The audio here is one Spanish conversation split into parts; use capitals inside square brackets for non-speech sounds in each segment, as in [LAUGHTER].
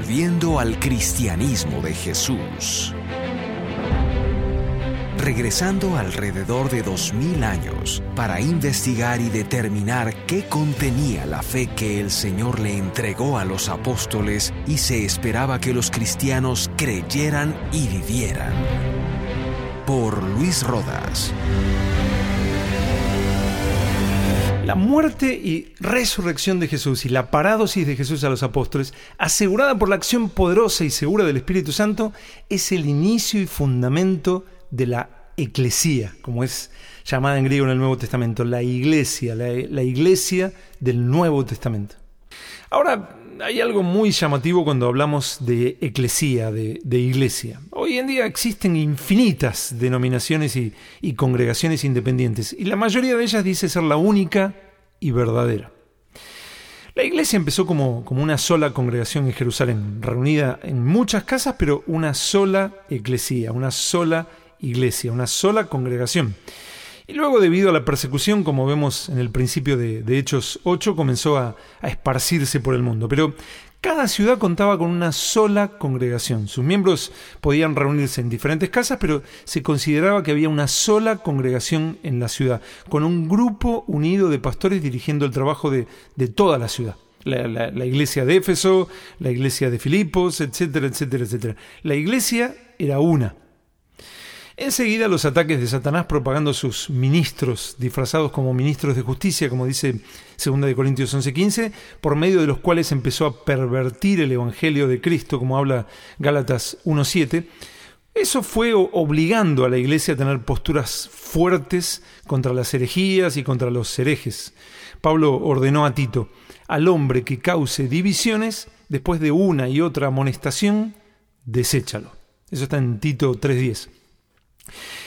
Volviendo al cristianismo de Jesús. Regresando alrededor de dos mil años para investigar y determinar qué contenía la fe que el Señor le entregó a los apóstoles y se esperaba que los cristianos creyeran y vivieran. Por Luis Rodas. La muerte y resurrección de Jesús y la parádosis de Jesús a los apóstoles, asegurada por la acción poderosa y segura del Espíritu Santo, es el inicio y fundamento de la eclesía, como es llamada en griego en el Nuevo Testamento, la iglesia, la, iglesia del Nuevo Testamento. Ahora, hay algo muy llamativo cuando hablamos de eclesía, de, iglesia. Hoy en día existen infinitas denominaciones y, congregaciones independientes, y la mayoría de ellas dice ser la única y verdadera. La iglesia empezó como, como, una sola congregación en Jerusalén, reunida en muchas casas, pero una sola eclesía, una sola iglesia, una sola congregación. Y luego, debido a la persecución, como vemos en el principio de, Hechos 8, comenzó a, esparcirse por el mundo. Pero cada ciudad contaba con una sola congregación. Sus miembros podían reunirse en diferentes casas, pero se consideraba que había una sola congregación en la ciudad, con un grupo unido de pastores dirigiendo el trabajo de, toda la ciudad. La, la, iglesia de Éfeso, la iglesia de Filipos, etcétera, etcétera, etcétera. La iglesia era una. Enseguida los ataques de Satanás propagando sus ministros, disfrazados como ministros de justicia, como dice 2 de Corintios 11:15, por medio de los cuales empezó a pervertir el evangelio de Cristo, como habla Gálatas 1:7. Eso fue obligando a la iglesia a tener posturas fuertes contra las herejías y contra los herejes. Pablo ordenó a Tito, al hombre que cause divisiones, después de una y otra amonestación, deséchalo. Eso está en Tito 3.10.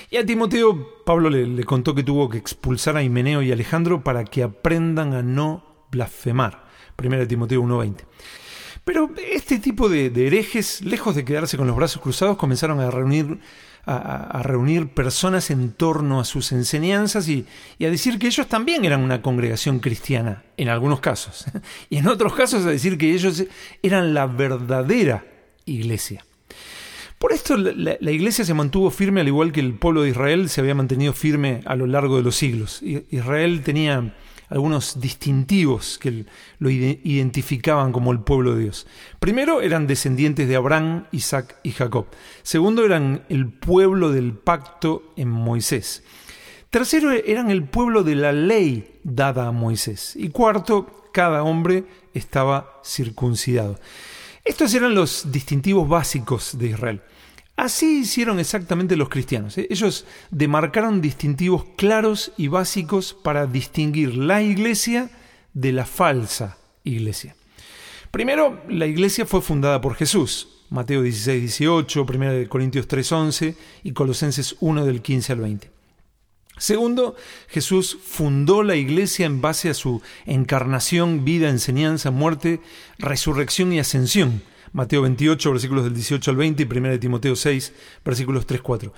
Y a Timoteo, Pablo le, contó que tuvo que expulsar a Himeneo y Alejandro para que aprendan a no blasfemar. 1 Timoteo 1.20. Pero este tipo de, herejes, lejos de quedarse con los brazos cruzados, comenzaron a reunir, a, reunir personas en torno a sus enseñanzas y, a decir que ellos también eran una congregación cristiana, en algunos casos. [LAUGHS] Y en otros casos a decir que ellos eran la verdadera iglesia. Por esto la, iglesia se mantuvo firme al igual que el pueblo de Israel se había mantenido firme a lo largo de los siglos. Israel tenía algunos distintivos que lo identificaban como el pueblo de Dios. Primero eran descendientes de Abraham, Isaac y Jacob. Segundo eran el pueblo del pacto en Moisés. Tercero eran el pueblo de la ley dada a Moisés. Y cuarto, cada hombre estaba circuncidado. Estos eran los distintivos básicos de Israel. Así hicieron exactamente los cristianos. ¿eh? Ellos demarcaron distintivos claros y básicos para distinguir la iglesia de la falsa iglesia. Primero, la iglesia fue fundada por Jesús. Mateo 16, 18, 1 Corintios 3, 11 y Colosenses 1 del 15 al 20. Segundo, Jesús fundó la iglesia en base a su encarnación, vida, enseñanza, muerte, resurrección y ascensión Mateo 28, versículos del 18 al 20 y 1 Timoteo 6, versículos 3, 4.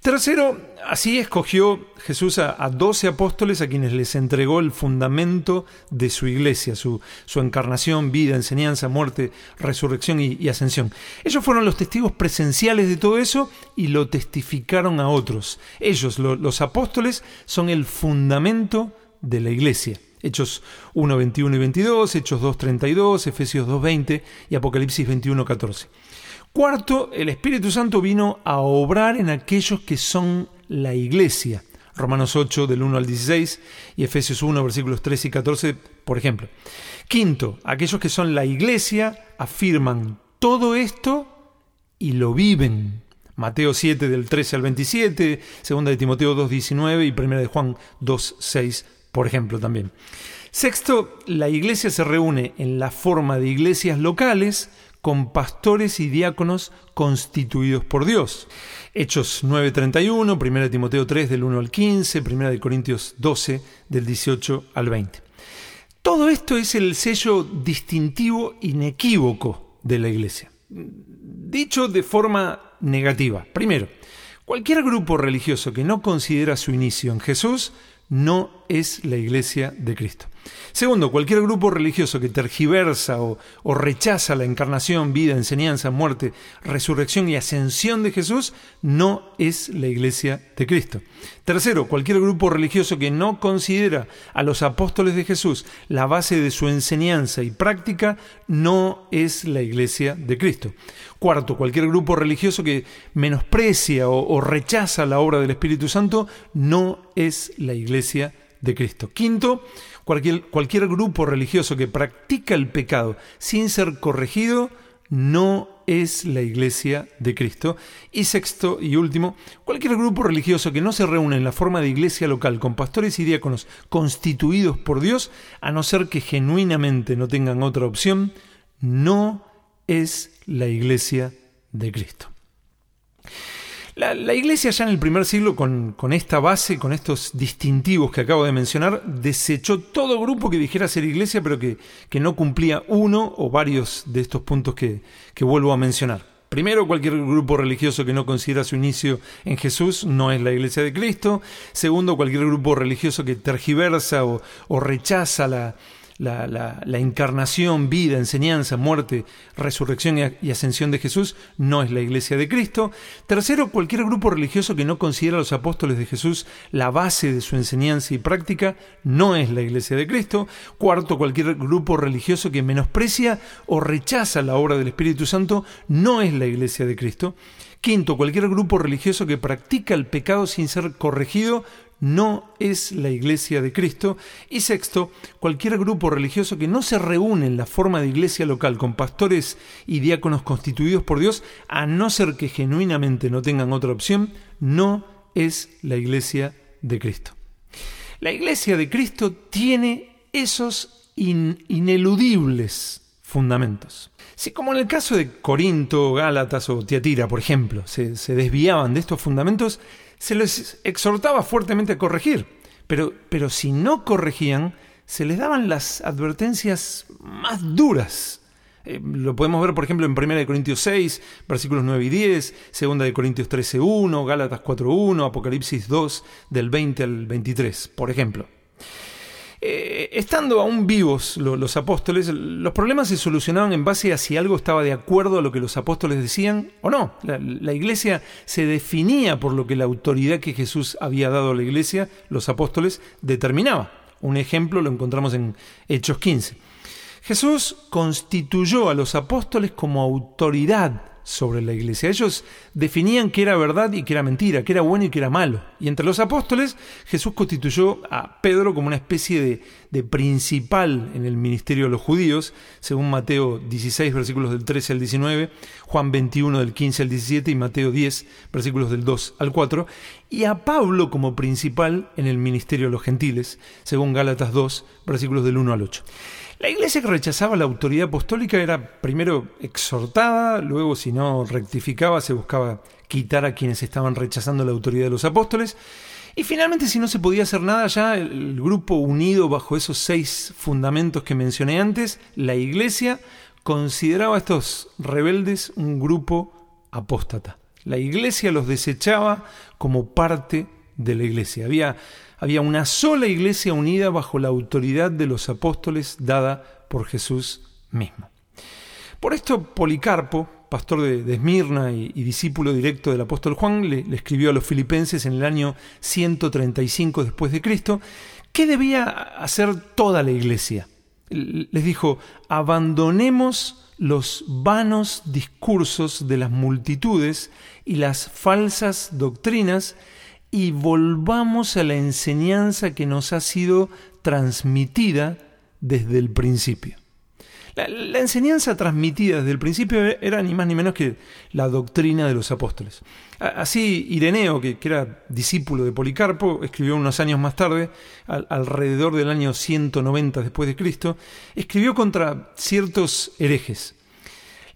Tercero, así escogió Jesús a, doce apóstoles a quienes les entregó el fundamento de su iglesia, su, su encarnación, vida, enseñanza, muerte, resurrección y, ascensión. Ellos fueron los testigos presenciales de todo eso y lo testificaron a otros. Ellos, los apóstoles, son el fundamento de la iglesia. Hechos 1, 21 y 22, Hechos 2, 32, Efesios 2, 20 y Apocalipsis 21, 14. Cuarto, el Espíritu Santo vino a obrar en aquellos que son la iglesia. Romanos 8 del 1 al 16 y Efesios 1 versículos 13 y 14, por ejemplo. Quinto, aquellos que son la iglesia afirman todo esto y lo viven. Mateo 7 del 13 al 27, 2 de Timoteo 2, 19 y 1 de Juan 2, 6 por ejemplo, también. Sexto, la iglesia se reúne en la forma de iglesias locales con pastores y diáconos constituidos por Dios. Hechos 9:31, 1 Timoteo 3 del 1 al 15, 1 Corintios 12 del 18 al 20. Todo esto es el sello distintivo inequívoco de la iglesia. Dicho de forma negativa. Primero, cualquier grupo religioso que no considera su inicio en Jesús no es la iglesia de Cristo. Segundo, cualquier grupo religioso que tergiversa o, rechaza la encarnación, vida, enseñanza, muerte, resurrección y ascensión de Jesús no es la iglesia de Cristo. Tercero, cualquier grupo religioso que no considera a los apóstoles de Jesús la base de su enseñanza y práctica no es la iglesia de Cristo. Cuarto, cualquier grupo religioso que menosprecia o, o rechaza la obra del Espíritu Santo no es la iglesia de Cristo. Quinto, Cualquier, cualquier grupo religioso que practica el pecado sin ser corregido no es la iglesia de Cristo. Y sexto y último, cualquier grupo religioso que no se reúne en la forma de iglesia local con pastores y diáconos constituidos por Dios, a no ser que genuinamente no tengan otra opción, no es la iglesia de Cristo. La, iglesia ya en el primer siglo, con, esta base, con estos distintivos que acabo de mencionar, desechó todo grupo que dijera ser iglesia, pero que, no cumplía uno o varios de estos puntos que, que vuelvo a mencionar. Primero, cualquier grupo religioso que no considera su inicio en Jesús no es la Iglesia de Cristo. Segundo, cualquier grupo religioso que tergiversa o rechaza la, la, encarnación, vida, enseñanza, muerte, resurrección y, ascensión de Jesús no es la iglesia de Cristo. Tercero, cualquier grupo religioso que no considera a los apóstoles de Jesús la base de su enseñanza y práctica no es la iglesia de Cristo. Cuarto, cualquier grupo religioso que menosprecia o rechaza la obra del Espíritu Santo no es la iglesia de Cristo. Quinto, cualquier grupo religioso que practica el pecado sin ser corregido no es la iglesia de Cristo. Y sexto, cualquier grupo religioso que no se reúne en la forma de iglesia local con pastores y diáconos constituidos por Dios, a no ser que genuinamente no tengan otra opción, no es la iglesia de Cristo. La iglesia de Cristo tiene esos ineludibles fundamentos. Si como en el caso de Corinto, Gálatas o Tiatira, por ejemplo, se, se desviaban de estos fundamentos, se les exhortaba fuertemente a corregir, pero, pero si no corregían, se les daban las advertencias más duras. Eh, lo podemos ver, por ejemplo, en 1 Corintios 6, versículos 9 y 10, 2 Corintios 13, 1, Gálatas 4, 1, Apocalipsis 2, del 20 al 23, por ejemplo. Eh, estando aún vivos los apóstoles, los problemas se solucionaban en base a si algo estaba de acuerdo a lo que los apóstoles decían o no. La, iglesia se definía por lo que la autoridad que Jesús había dado a la iglesia, los apóstoles, determinaba. Un ejemplo lo encontramos en Hechos 15. Jesús constituyó a los apóstoles como autoridad sobre la iglesia. Ellos definían qué era verdad y qué era mentira, qué era bueno y qué era malo. Y entre los apóstoles, Jesús constituyó a Pedro como una especie de, principal en el ministerio de los judíos, según Mateo 16, versículos del 13 al 19, Juan 21 del 15 al 17 y Mateo 10, versículos del 2 al 4, y a Pablo como principal en el ministerio de los gentiles, según Gálatas 2, versículos del 1 al 8. La iglesia que rechazaba la autoridad apostólica era primero exhortada, luego si no rectificaba se buscaba quitar a quienes estaban rechazando la autoridad de los apóstoles, y finalmente si no se podía hacer nada ya, el grupo unido bajo esos seis fundamentos que mencioné antes, la iglesia consideraba a estos rebeldes un grupo apóstata. La iglesia los desechaba como parte de la iglesia. Había había una sola iglesia unida bajo la autoridad de los apóstoles dada por Jesús mismo. Por esto Policarpo, pastor de, Esmirna y, discípulo directo del apóstol Juan, le, le, escribió a los filipenses en el año 135 después de Cristo, ¿qué debía hacer toda la iglesia? Les dijo, abandonemos los vanos discursos de las multitudes y las falsas doctrinas y volvamos a la enseñanza que nos ha sido transmitida desde el principio. La, enseñanza transmitida desde el principio era ni más ni menos que la doctrina de los apóstoles. Así Ireneo, que, era discípulo de Policarpo, escribió unos años más tarde, alrededor del año 190 después de Cristo, escribió contra ciertos herejes.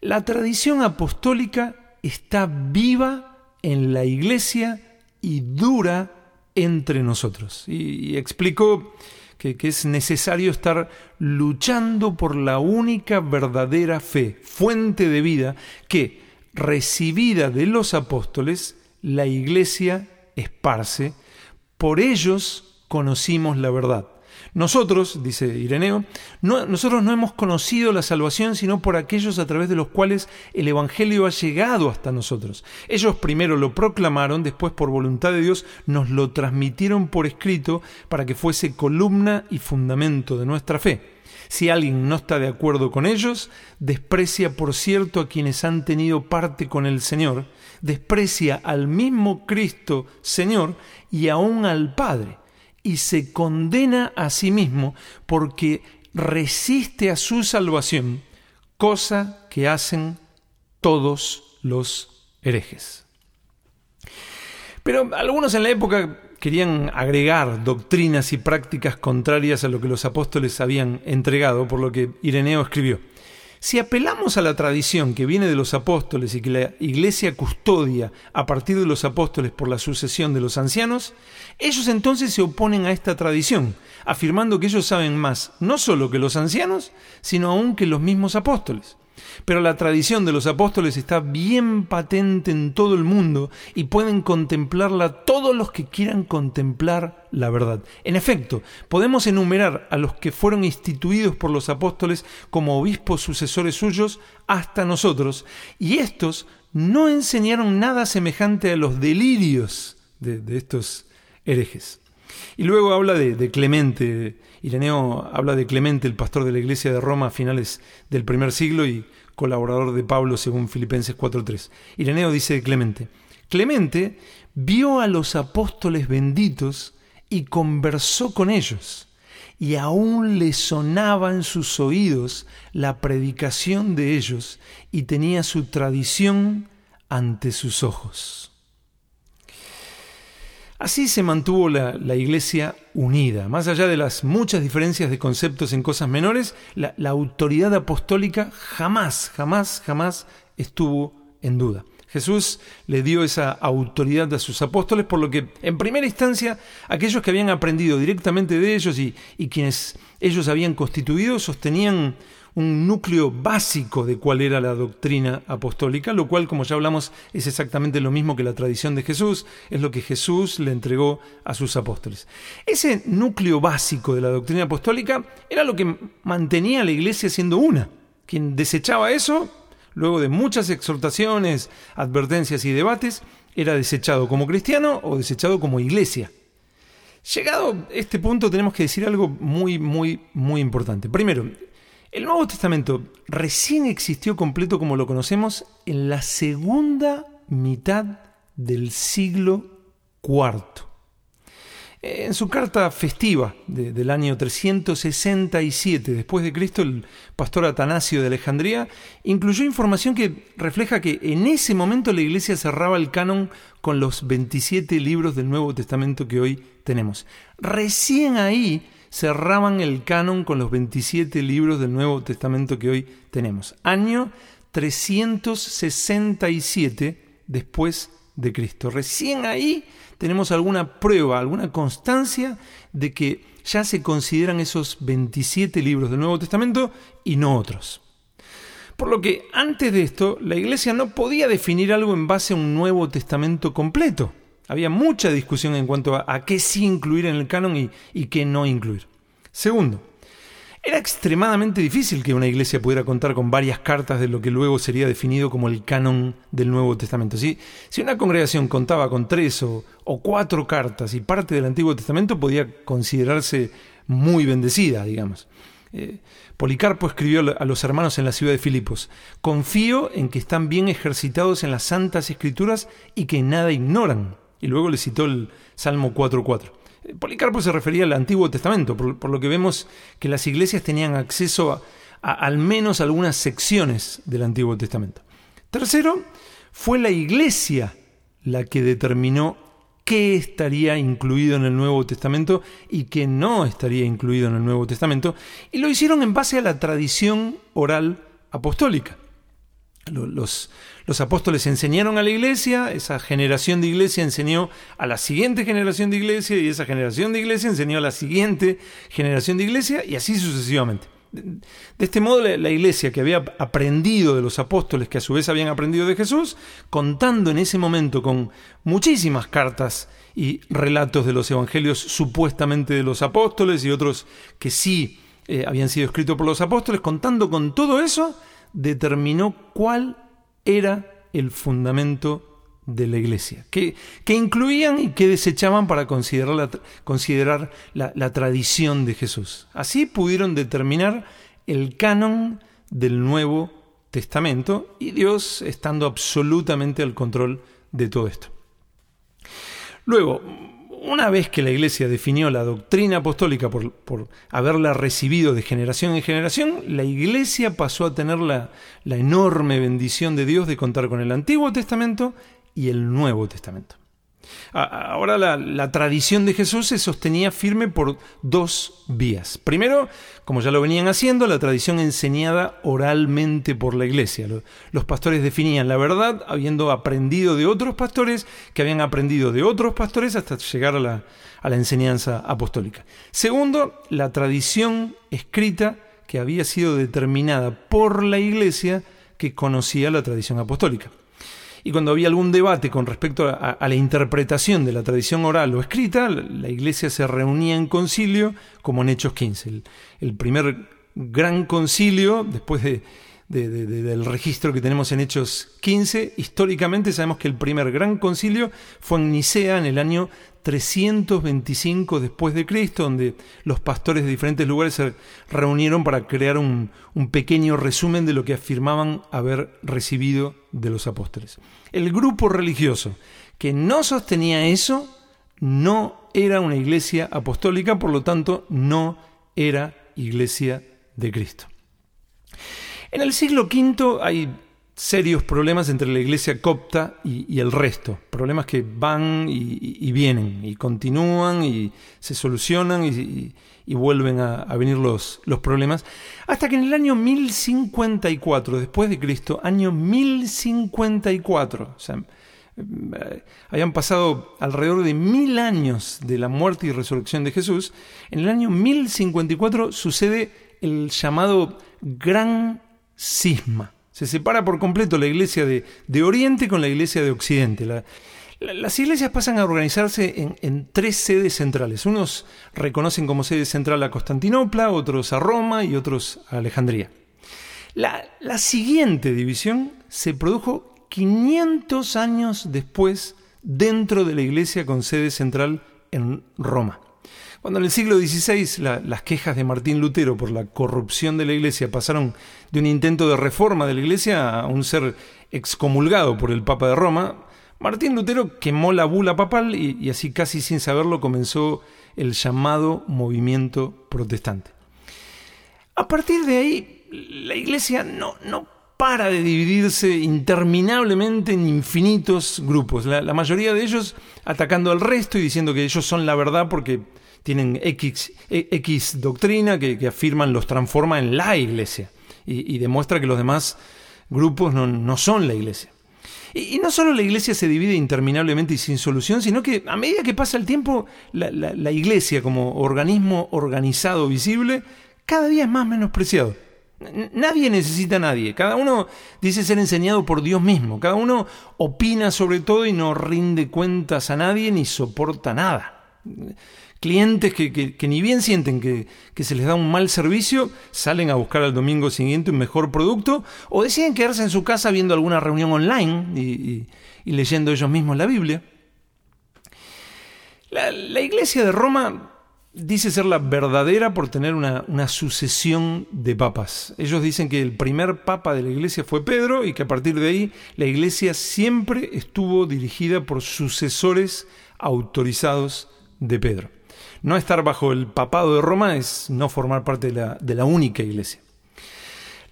La tradición apostólica está viva en la iglesia y dura entre nosotros. Y, explicó que, que, es necesario estar luchando por la única verdadera fe, fuente de vida, que, recibida de los apóstoles, la iglesia esparce. Por ellos conocimos la verdad. Nosotros, dice Ireneo, no, nosotros no hemos conocido la salvación sino por aquellos a través de los cuales el Evangelio ha llegado hasta nosotros. Ellos primero lo proclamaron, después por voluntad de Dios nos lo transmitieron por escrito para que fuese columna y fundamento de nuestra fe. Si alguien no está de acuerdo con ellos, desprecia por cierto a quienes han tenido parte con el Señor, desprecia al mismo Cristo Señor y aún al Padre y se condena a sí mismo porque resiste a su salvación, cosa que hacen todos los herejes. Pero algunos en la época querían agregar doctrinas y prácticas contrarias a lo que los apóstoles habían entregado, por lo que Ireneo escribió. Si apelamos a la tradición que viene de los apóstoles y que la Iglesia custodia a partir de los apóstoles por la sucesión de los ancianos, ellos entonces se oponen a esta tradición, afirmando que ellos saben más no solo que los ancianos, sino aún que los mismos apóstoles. Pero la tradición de los apóstoles está bien patente en todo el mundo y pueden contemplarla todos los que quieran contemplar la verdad. En efecto, podemos enumerar a los que fueron instituidos por los apóstoles como obispos sucesores suyos hasta nosotros, y estos no enseñaron nada semejante a los delirios de, estos herejes. Y luego habla de, Clemente, Ireneo habla de Clemente, el pastor de la iglesia de Roma a finales del primer siglo y colaborador de Pablo según Filipenses 4.3. Ireneo dice de Clemente, Clemente vio a los apóstoles benditos y conversó con ellos, y aún le sonaba en sus oídos la predicación de ellos y tenía su tradición ante sus ojos. Así se mantuvo la, iglesia unida. Más allá de las muchas diferencias de conceptos en cosas menores, la, autoridad apostólica jamás, jamás, jamás estuvo en duda. Jesús le dio esa autoridad a sus apóstoles, por lo que en primera instancia aquellos que habían aprendido directamente de ellos y quienes ellos habían constituido sostenían un núcleo básico de cuál era la doctrina apostólica, lo cual, como ya hablamos, es exactamente lo mismo que la tradición de Jesús, es lo que Jesús le entregó a sus apóstoles. Ese núcleo básico de la doctrina apostólica era lo que mantenía a la iglesia siendo una. Quien desechaba eso, luego de muchas exhortaciones, advertencias y debates, era desechado como cristiano o desechado como iglesia. Llegado a este punto tenemos que decir algo muy, muy, muy importante. Primero, el Nuevo Testamento recién existió completo como lo conocemos en la segunda mitad del siglo IV. En su carta festiva del año 367 después de Cristo, el pastor Atanasio de Alejandría incluyó información que refleja que en ese momento la iglesia cerraba el canon con los 27 libros del Nuevo Testamento que hoy tenemos. Recién ahí cerraban el canon con los 27 libros del Nuevo Testamento que hoy tenemos. Año 367 después de Cristo. Recién ahí tenemos alguna prueba, alguna constancia de que ya se consideran esos 27 libros del Nuevo Testamento y no otros. Por lo que antes de esto, la Iglesia no podía definir algo en base a un Nuevo Testamento completo. Había mucha discusión en cuanto a, qué sí incluir en el canon y, qué no incluir. Segundo, era extremadamente difícil que una iglesia pudiera contar con varias cartas de lo que luego sería definido como el canon del Nuevo Testamento. Si, si una congregación contaba con tres o, cuatro cartas y parte del Antiguo Testamento podía considerarse muy bendecida, digamos. Eh, Policarpo escribió a los hermanos en la ciudad de Filipos, confío en que están bien ejercitados en las santas escrituras y que nada ignoran. Y luego le citó el Salmo 4.4. Policarpo se refería al Antiguo Testamento, por, lo que vemos que las iglesias tenían acceso a, al menos algunas secciones del Antiguo Testamento. Tercero, fue la iglesia la que determinó qué estaría incluido en el Nuevo Testamento y qué no estaría incluido en el Nuevo Testamento, y lo hicieron en base a la tradición oral apostólica. Los, los apóstoles enseñaron a la iglesia, esa generación de iglesia enseñó a la siguiente generación de iglesia y esa generación de iglesia enseñó a la siguiente generación de iglesia y así sucesivamente. De este modo, la, iglesia que había aprendido de los apóstoles, que a su vez habían aprendido de Jesús, contando en ese momento con muchísimas cartas y relatos de los evangelios supuestamente de los apóstoles y otros que sí eh, habían sido escritos por los apóstoles, contando con todo eso, determinó cuál era el fundamento de la iglesia, que, incluían y que desechaban para considerar, la, considerar la, tradición de Jesús. Así pudieron determinar el canon del Nuevo Testamento y Dios estando absolutamente al control de todo esto. Luego, una vez que la Iglesia definió la doctrina apostólica por, por, haberla recibido de generación en generación, la Iglesia pasó a tener la, la enorme bendición de Dios de contar con el Antiguo Testamento y el Nuevo Testamento. Ahora la, tradición de Jesús se sostenía firme por dos vías. Primero, como ya lo venían haciendo, la tradición enseñada oralmente por la iglesia. Los pastores definían la verdad habiendo aprendido de otros pastores que habían aprendido de otros pastores hasta llegar a la, enseñanza apostólica. Segundo, la tradición escrita que había sido determinada por la iglesia que conocía la tradición apostólica. Y cuando había algún debate con respecto a, la interpretación de la tradición oral o escrita, la iglesia se reunía en concilio, como en Hechos 15. El, primer gran concilio, después de, del registro que tenemos en Hechos 15, históricamente sabemos que el primer gran concilio fue en Nicea en el año 325 después de Cristo, donde los pastores de diferentes lugares se reunieron para crear un, pequeño resumen de lo que afirmaban haber recibido de los apóstoles. El grupo religioso que no sostenía eso no era una iglesia apostólica, por lo tanto no era iglesia de Cristo. En el siglo V hay serios problemas entre la iglesia copta y, el resto, problemas que van y, vienen y continúan y se solucionan y, vuelven a, venir los, problemas, hasta que en el año 1054 después de Cristo, año 1054, o sea, eh, habían pasado alrededor de mil años de la muerte y resurrección de Jesús, en el año 1054 sucede el llamado Gran Se separa por completo la iglesia de, Oriente con la iglesia de Occidente. las iglesias pasan a organizarse en, tres sedes centrales. Unos reconocen como sede central a Constantinopla, otros a Roma y otros a Alejandría. La, la siguiente división se produjo 500 años después dentro de la iglesia con sede central en Roma. Cuando en el siglo XVI las quejas de Martín Lutero por la corrupción de la Iglesia pasaron de un intento de reforma de la Iglesia a un ser excomulgado por el Papa de Roma, Martín Lutero quemó la bula papal y, así casi sin saberlo comenzó el llamado movimiento protestante. A partir de ahí, la Iglesia no, no para de dividirse interminablemente en infinitos grupos, la, mayoría de ellos atacando al resto y diciendo que ellos son la verdad porque tienen X, X doctrina que, afirman los transforma en la iglesia y, demuestra que los demás grupos no, son la iglesia. Y, no solo la iglesia se divide interminablemente y sin solución, sino que a medida que pasa el tiempo, la, iglesia como organismo organizado, visible, cada día es más menospreciado. Nadie necesita a nadie. Cada uno dice ser enseñado por Dios mismo. Cada uno opina sobre todo y no rinde cuentas a nadie ni soporta nada clientes que, ni bien sienten que, se les da un mal servicio, salen a buscar al domingo siguiente un mejor producto o deciden quedarse en su casa viendo alguna reunión online y, leyendo ellos mismos la Biblia. La, iglesia de Roma dice ser la verdadera por tener una, una, sucesión de papas. Ellos dicen que el primer papa de la iglesia fue Pedro y que a partir de ahí la iglesia siempre estuvo dirigida por sucesores autorizados de Pedro. No estar bajo el papado de Roma es no formar parte de la, única iglesia.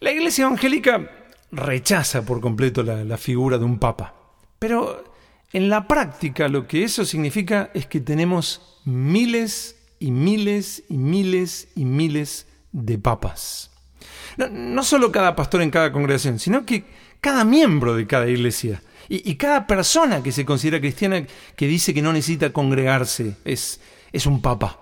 La iglesia evangélica rechaza por completo la, figura de un papa, pero en la práctica lo que eso significa es que tenemos miles y miles y miles y miles de papas. No, solo cada pastor en cada congregación, sino que cada miembro de cada iglesia y, cada persona que se considera cristiana que dice que no necesita congregarse es, es un papa.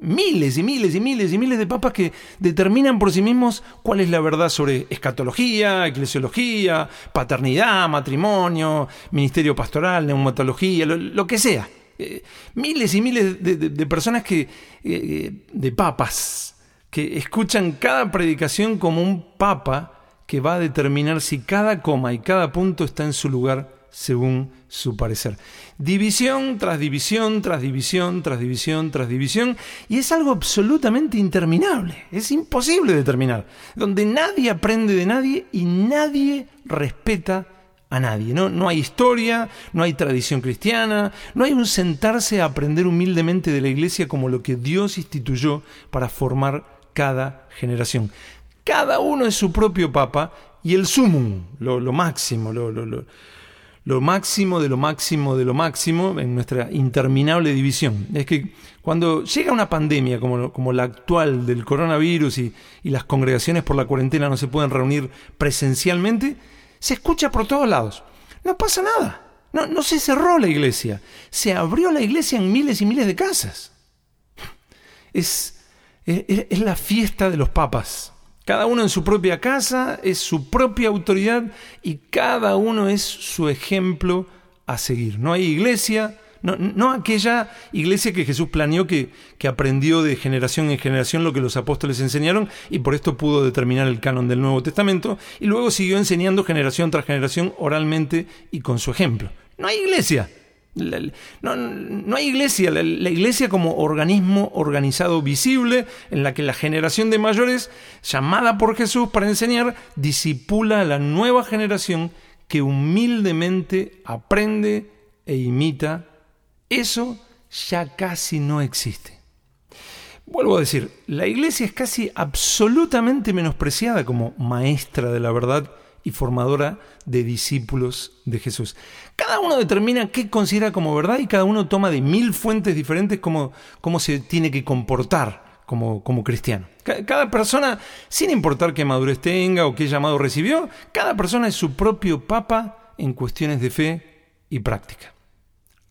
miles y miles y miles y miles de papas que determinan por sí mismos cuál es la verdad sobre escatología, eclesiología, paternidad, matrimonio, ministerio pastoral, neumatología, lo, que sea. Eh, miles y miles de, personas que, eh, de papas, que escuchan cada predicación como un papa que va a determinar si cada coma y cada punto está en su lugar según su parecer. División tras división, tras división, tras división, tras división, y es algo absolutamente interminable, es imposible determinar, donde nadie aprende de nadie y nadie respeta a nadie. No, no hay historia, no hay tradición cristiana, no hay un sentarse a aprender humildemente de la iglesia como lo que Dios instituyó para formar cada generación. Cada uno es su propio papa y el sumum, lo, máximo, lo, lo lo máximo de lo máximo de lo máximo en nuestra interminable división. Es que cuando llega una pandemia como, como la actual del coronavirus y, las congregaciones por la cuarentena no se pueden reunir presencialmente, se escucha por todos lados. No pasa nada. No, no se cerró la iglesia. Se abrió la iglesia en miles y miles de casas. es, es la fiesta de los papas. Cada uno en su propia casa es su propia autoridad y cada uno es su ejemplo a seguir. No hay iglesia, no, aquella iglesia que Jesús planeó que, que, aprendió de generación en generación lo que los apóstoles enseñaron y por esto pudo determinar el canon del Nuevo Testamento y luego siguió enseñando generación tras generación oralmente y con su ejemplo. No hay iglesia, no, hay iglesia, la, iglesia como organismo organizado visible en la que la generación de mayores, llamada por Jesús para enseñar, disipula a la nueva generación que humildemente aprende e imita. Eso ya casi no existe. Vuelvo a decir, la iglesia es casi absolutamente menospreciada como maestra de la verdad y formadora de discípulos de Jesús. Cada uno determina qué considera como verdad y cada uno toma de mil fuentes diferentes cómo, cómo se tiene que comportar como, como cristiano. Cada persona, sin importar qué madurez tenga o qué llamado recibió, cada persona es su propio papa en cuestiones de fe y práctica.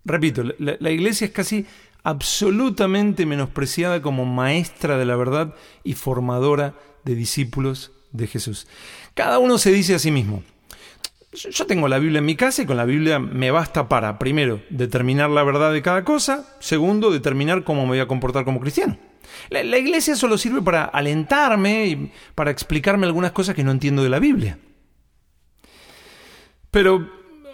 Repito, la, la iglesia es casi absolutamente menospreciada como maestra de la verdad y formadora de discípulos de Jesús. Cada uno se dice a sí mismo, yo tengo la Biblia en mi casa y con la Biblia me basta para, primero, determinar la verdad de cada cosa, segundo, determinar cómo me voy a comportar como cristiano. La, iglesia solo sirve para alentarme y para explicarme algunas cosas que no entiendo de la Biblia. Pero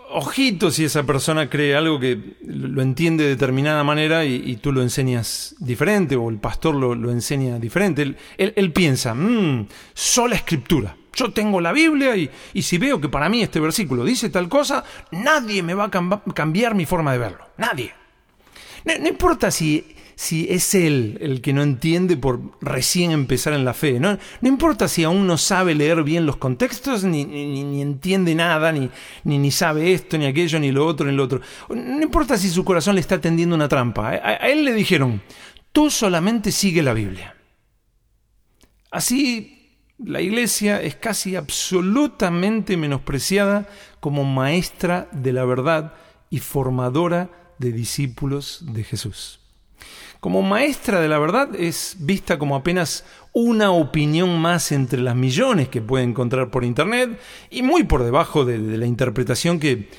ojito si esa persona cree algo que lo entiende de determinada manera y, tú lo enseñas diferente o el pastor lo, enseña diferente. Él, piensa, mmm, sola escritura. Yo tengo la Biblia y, si veo que para mí este versículo dice tal cosa, nadie me va a cambiar mi forma de verlo. Nadie. no importa si si es él el que no entiende por recién empezar en la fe. No, no importa si aún no sabe leer bien los contextos, ni, ni, entiende nada, ni, ni, ni, sabe esto, ni aquello, ni lo otro, ni lo otro. No importa si su corazón le está tendiendo una trampa. A, él le dijeron, tú solamente sigue la Biblia. Así, la iglesia es casi absolutamente menospreciada como maestra de la verdad y formadora de discípulos de Jesús como maestra de la verdad es vista como apenas una opinión más entre las millones que puede encontrar por Internet y muy por debajo de, la interpretación que,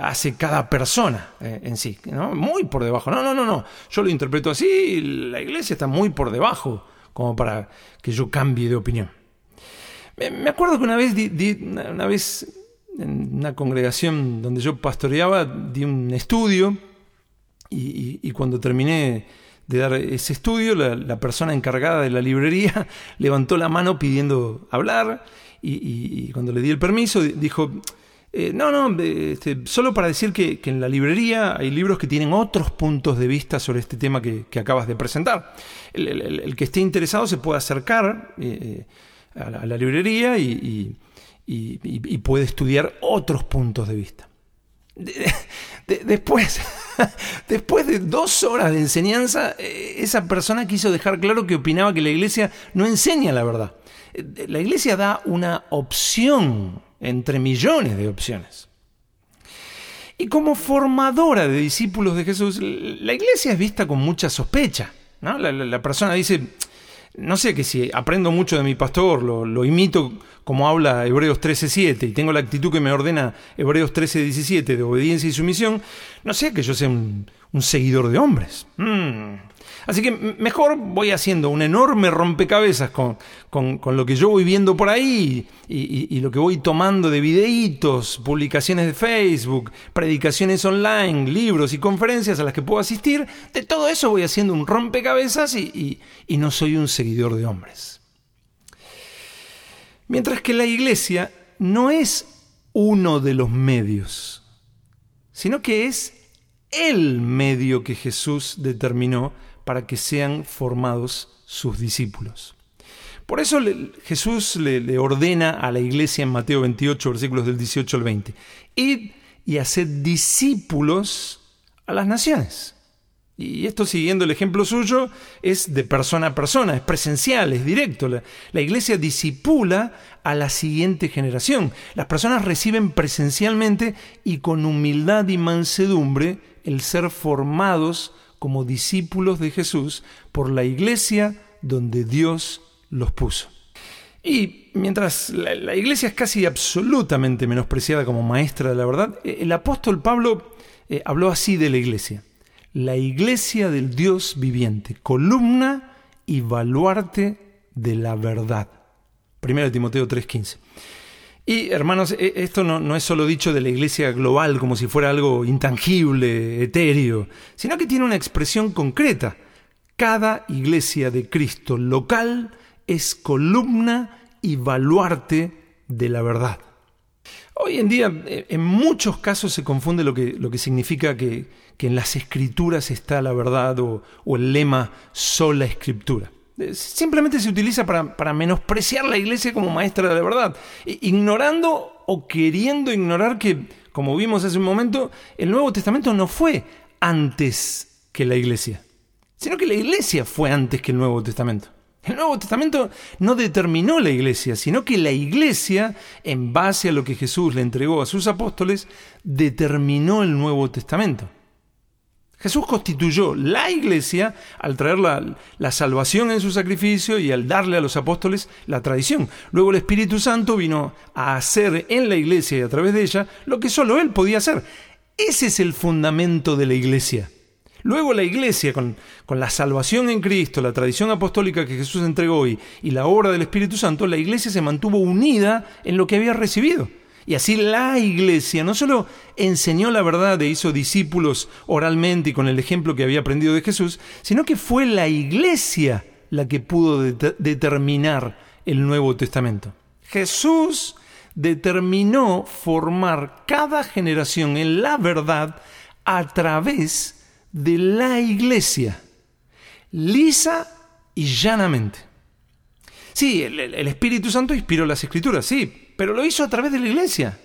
hace cada persona eh, en sí. Muy por debajo. No, no, no, no. Yo lo interpreto así la iglesia está muy por debajo como para que yo cambie de opinión. Me, acuerdo que una vez, una vez en una congregación donde yo pastoreaba, di un estudio y cuando terminé de dar ese estudio, la, persona encargada de la librería [LAUGHS] levantó la mano pidiendo hablar y, cuando le di el permiso dijo, eh, no, no, este, solo para decir que, en la librería hay libros que tienen otros puntos de vista sobre este tema que, acabas de presentar. El, que esté interesado se puede acercar eh, a, la, librería y, y puede estudiar otros puntos de vista después, [LAUGHS] después de dos horas de enseñanza, eh, esa persona quiso dejar claro que opinaba que la iglesia no enseña la verdad. Eh, la iglesia da una opción entre millones de opciones. Y como formadora de discípulos de Jesús, la iglesia es vista con mucha sospecha. ¿no? La, persona dice, no sé, que si aprendo mucho de mi pastor, lo, imito como habla Hebreos 13.7 y tengo la actitud que me ordena Hebreos 13.17 de obediencia y sumisión, no sé que yo sea un, seguidor de hombres. Mm. Así que mejor voy haciendo un enorme rompecabezas con, con, lo que yo voy viendo por ahí y, lo que voy tomando de videitos, publicaciones de Facebook, predicaciones online, libros y conferencias a las que puedo asistir. De todo eso voy haciendo un rompecabezas y no soy un seguidor de hombres. Mientras que la iglesia no es uno de los medios, sino que es el medio que Jesús determinó para que sean formados sus discípulos. Por eso Jesús le, ordena a la iglesia en Mateo 28, versículos del 18 al 20, id y haced discípulos a las naciones. Y esto siguiendo el ejemplo suyo es de persona a persona, es presencial, es directo. La, la, iglesia disipula a la siguiente generación. Las personas reciben presencialmente y con humildad y mansedumbre el ser formados como discípulos de Jesús por la iglesia donde Dios los puso. Y mientras la, iglesia es casi absolutamente menospreciada como maestra de la verdad, el apóstol Pablo eh, habló así de la iglesia la iglesia del Dios viviente, columna y baluarte de la verdad. 1 Timoteo 3:15. Y hermanos, e, esto no, no, es solo dicho de la iglesia global como si fuera algo intangible, etéreo, sino que tiene una expresión concreta. Cada iglesia de Cristo local es columna y baluarte de la verdad. Hoy en día, eh, en muchos casos se confunde lo que, lo que significa que, en las escrituras está la verdad o, el lema sola escritura. Eh, simplemente se utiliza para, para, menospreciar la iglesia como maestra de la verdad, ignorando o queriendo ignorar que, como vimos hace un momento, el Nuevo Testamento no fue antes que la iglesia, sino que la iglesia fue antes que el Nuevo Testamento. El Nuevo Testamento no determinó la iglesia, sino que la iglesia, en base a lo que Jesús le entregó a sus apóstoles, determinó el Nuevo Testamento. Jesús constituyó la iglesia al traer la, salvación en su sacrificio y al darle a los apóstoles la tradición. Luego el Espíritu Santo vino a hacer en la iglesia y a través de ella lo que solo Él podía hacer. Ese es el fundamento de la iglesia. Luego la iglesia, con, la salvación en Cristo, la tradición apostólica que Jesús entregó y, y la obra del Espíritu Santo, la iglesia se mantuvo unida en lo que había recibido. Y así la iglesia no solo enseñó la verdad e hizo discípulos oralmente y con el ejemplo que había aprendido de Jesús, sino que fue la iglesia la que pudo determinar el Nuevo Testamento. Jesús determinó formar cada generación en la verdad a través de la iglesia, lisa y llanamente. Sí, el, Espíritu Santo inspiró las escrituras, sí, pero lo hizo a través de la iglesia.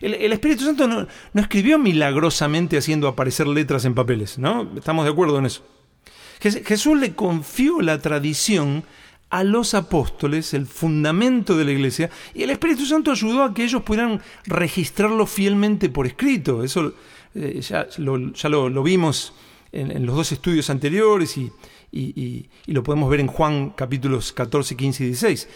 El, Espíritu Santo no, escribió milagrosamente haciendo aparecer letras en papeles, ¿no? Estamos de acuerdo en eso. Jesús le confió la tradición a los apóstoles, el fundamento de la iglesia, y el Espíritu Santo ayudó a que ellos pudieran registrarlo fielmente por escrito. Eso eh, ya, lo, vimos en, los dos estudios anteriores y, y, lo podemos ver en Juan capítulos 14, 15 y 16.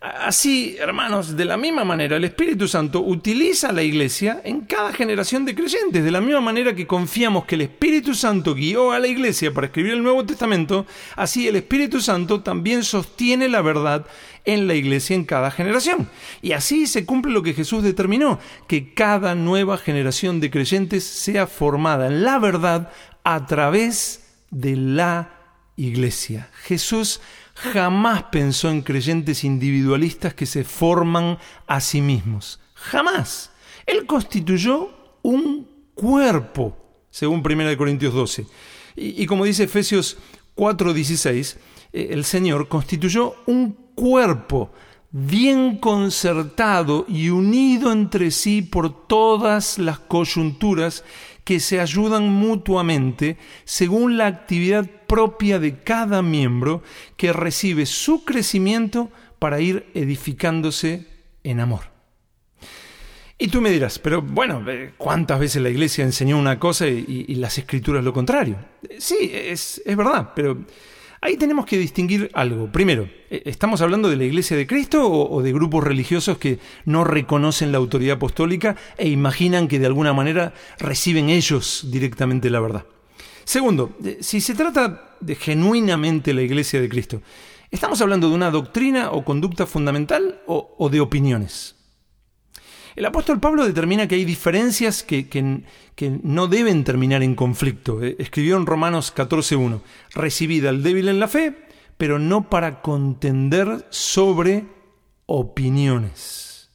Así, hermanos, de la misma manera, el Espíritu Santo utiliza a la iglesia en cada generación de creyentes. De la misma manera que confiamos que el Espíritu Santo guió a la iglesia para escribir el Nuevo Testamento, así el Espíritu Santo también sostiene la verdad en la iglesia en cada generación. Y así se cumple lo que Jesús determinó, que cada nueva generación de creyentes sea formada en la verdad a través de la iglesia. Jesús jamás pensó en creyentes individualistas que se forman a sí mismos. Jamás. Él constituyó un cuerpo, según 1 Corintios 12. Y, como dice Efesios 4:16, eh, el Señor constituyó un cuerpo bien concertado y unido entre sí por todas las coyunturas que se ayudan mutuamente según la actividad propia de cada miembro que recibe su crecimiento para ir edificándose en amor. Y tú me dirás, pero bueno, eh, ¿cuántas veces la iglesia enseñó una cosa y, las escrituras lo contrario? Sí, es, es verdad, pero Ahí tenemos que distinguir algo. Primero, eh, ¿estamos hablando de la Iglesia de Cristo o de grupos religiosos que no reconocen la autoridad apostólica e imaginan que de alguna manera reciben ellos directamente la verdad? Segundo, eh, si se trata de genuinamente la Iglesia de Cristo, ¿estamos hablando de una doctrina o conducta fundamental o, de opiniones? El apóstol Pablo determina que hay diferencias que, no deben terminar en conflicto. Eh, escribió en Romanos 14.1, recibida al débil en la fe, pero no para contender sobre opiniones.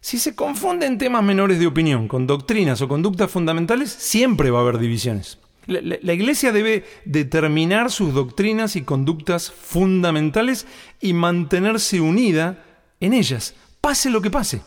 Si se confunden temas menores de opinión con doctrinas o conductas fundamentales, siempre va a haber divisiones. La, Iglesia debe determinar sus doctrinas y conductas fundamentales y mantenerse unida en ellas, pase lo que pase.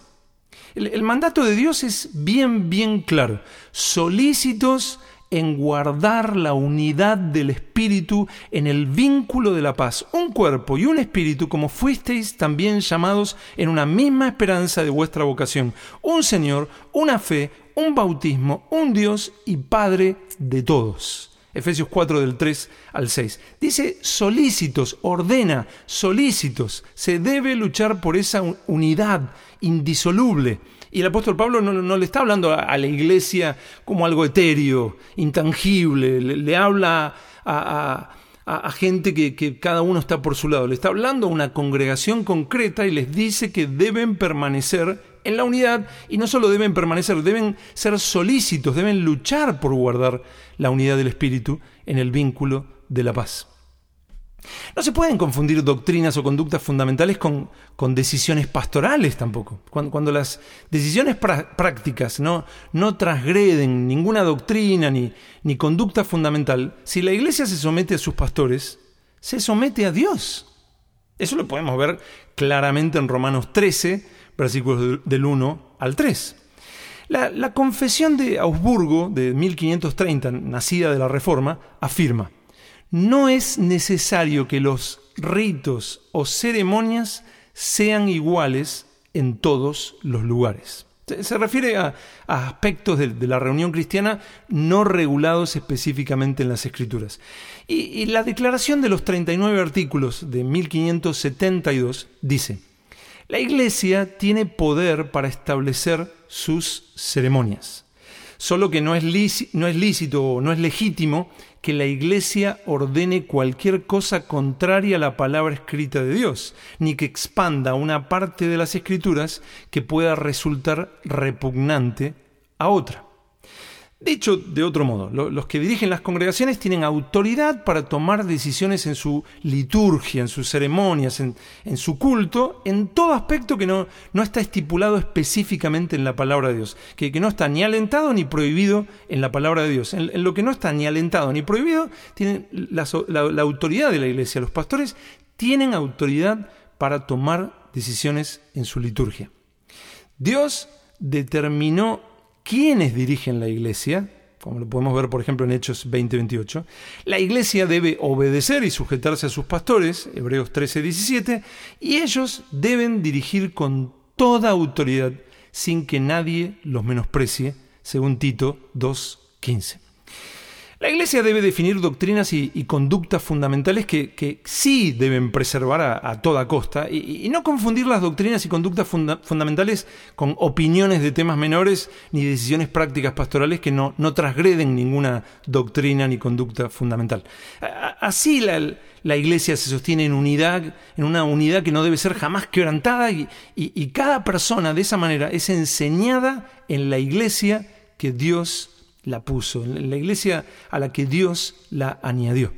El, mandato de Dios es bien, bien claro. Solícitos en guardar la unidad del Espíritu en el vínculo de la paz, un cuerpo y un espíritu como fuisteis también llamados en una misma esperanza de vuestra vocación, un Señor, una fe, un bautismo, un Dios y Padre de todos. Efesios 4 del 3 al 6. Dice solícitos, ordena, solícitos. Se debe luchar por esa unidad indisoluble. Y el apóstol Pablo no, le está hablando a, la iglesia como algo etéreo, intangible, le, habla a, gente que, que, cada uno está por su lado, le está hablando a una congregación concreta y les dice que deben permanecer en la unidad y no solo deben permanecer, deben ser solícitos, deben luchar por guardar la unidad del espíritu en el vínculo de la paz. No se pueden confundir doctrinas o conductas fundamentales con, con decisiones pastorales tampoco. Cuando, las decisiones prácticas no, no transgreden ninguna doctrina ni, ni conducta fundamental, si la iglesia se somete a sus pastores, se somete a Dios. Eso lo podemos ver claramente en Romanos 13, versículos del 1 al 3. La, la confesión de Augsburgo de 1530, nacida de la Reforma, afirma, no es necesario que los ritos o ceremonias sean iguales en todos los lugares. Se refiere a, aspectos de, la reunión cristiana no regulados específicamente en las escrituras. Y, y la declaración de los 39 artículos de 1572 dice, la Iglesia tiene poder para establecer sus ceremonias, solo que no es, no es lícito o no es legítimo que la Iglesia ordene cualquier cosa contraria a la palabra escrita de Dios, ni que expanda una parte de las escrituras que pueda resultar repugnante a otra. Dicho de otro modo, los que dirigen las congregaciones tienen autoridad para tomar decisiones en su liturgia, en sus ceremonias, en, su culto, en todo aspecto que no, no, está estipulado específicamente en la palabra de Dios, que, no está ni alentado ni prohibido en la palabra de Dios. En, lo que no está ni alentado ni prohibido, tienen la autoridad de la iglesia. Los pastores tienen autoridad para tomar decisiones en su liturgia. Dios determinó quiénes dirigen la iglesia, como lo podemos ver por ejemplo en Hechos 20:28, la iglesia debe obedecer y sujetarse a sus pastores, Hebreos 13:17, y ellos deben dirigir con toda autoridad sin que nadie los menosprecie, según Tito 2:15. La Iglesia debe definir doctrinas y, conductas fundamentales que, sí deben preservar a, toda costa y, no confundir las doctrinas y conductas fundamentales con opiniones de temas menores ni decisiones prácticas pastorales que no, no transgreden ninguna doctrina ni conducta fundamental. Así la, Iglesia se sostiene en unidad, en una unidad que no debe ser jamás quebrantada y cada persona de esa manera es enseñada en la Iglesia que Dios la puso, en la iglesia a la que Dios la añadió.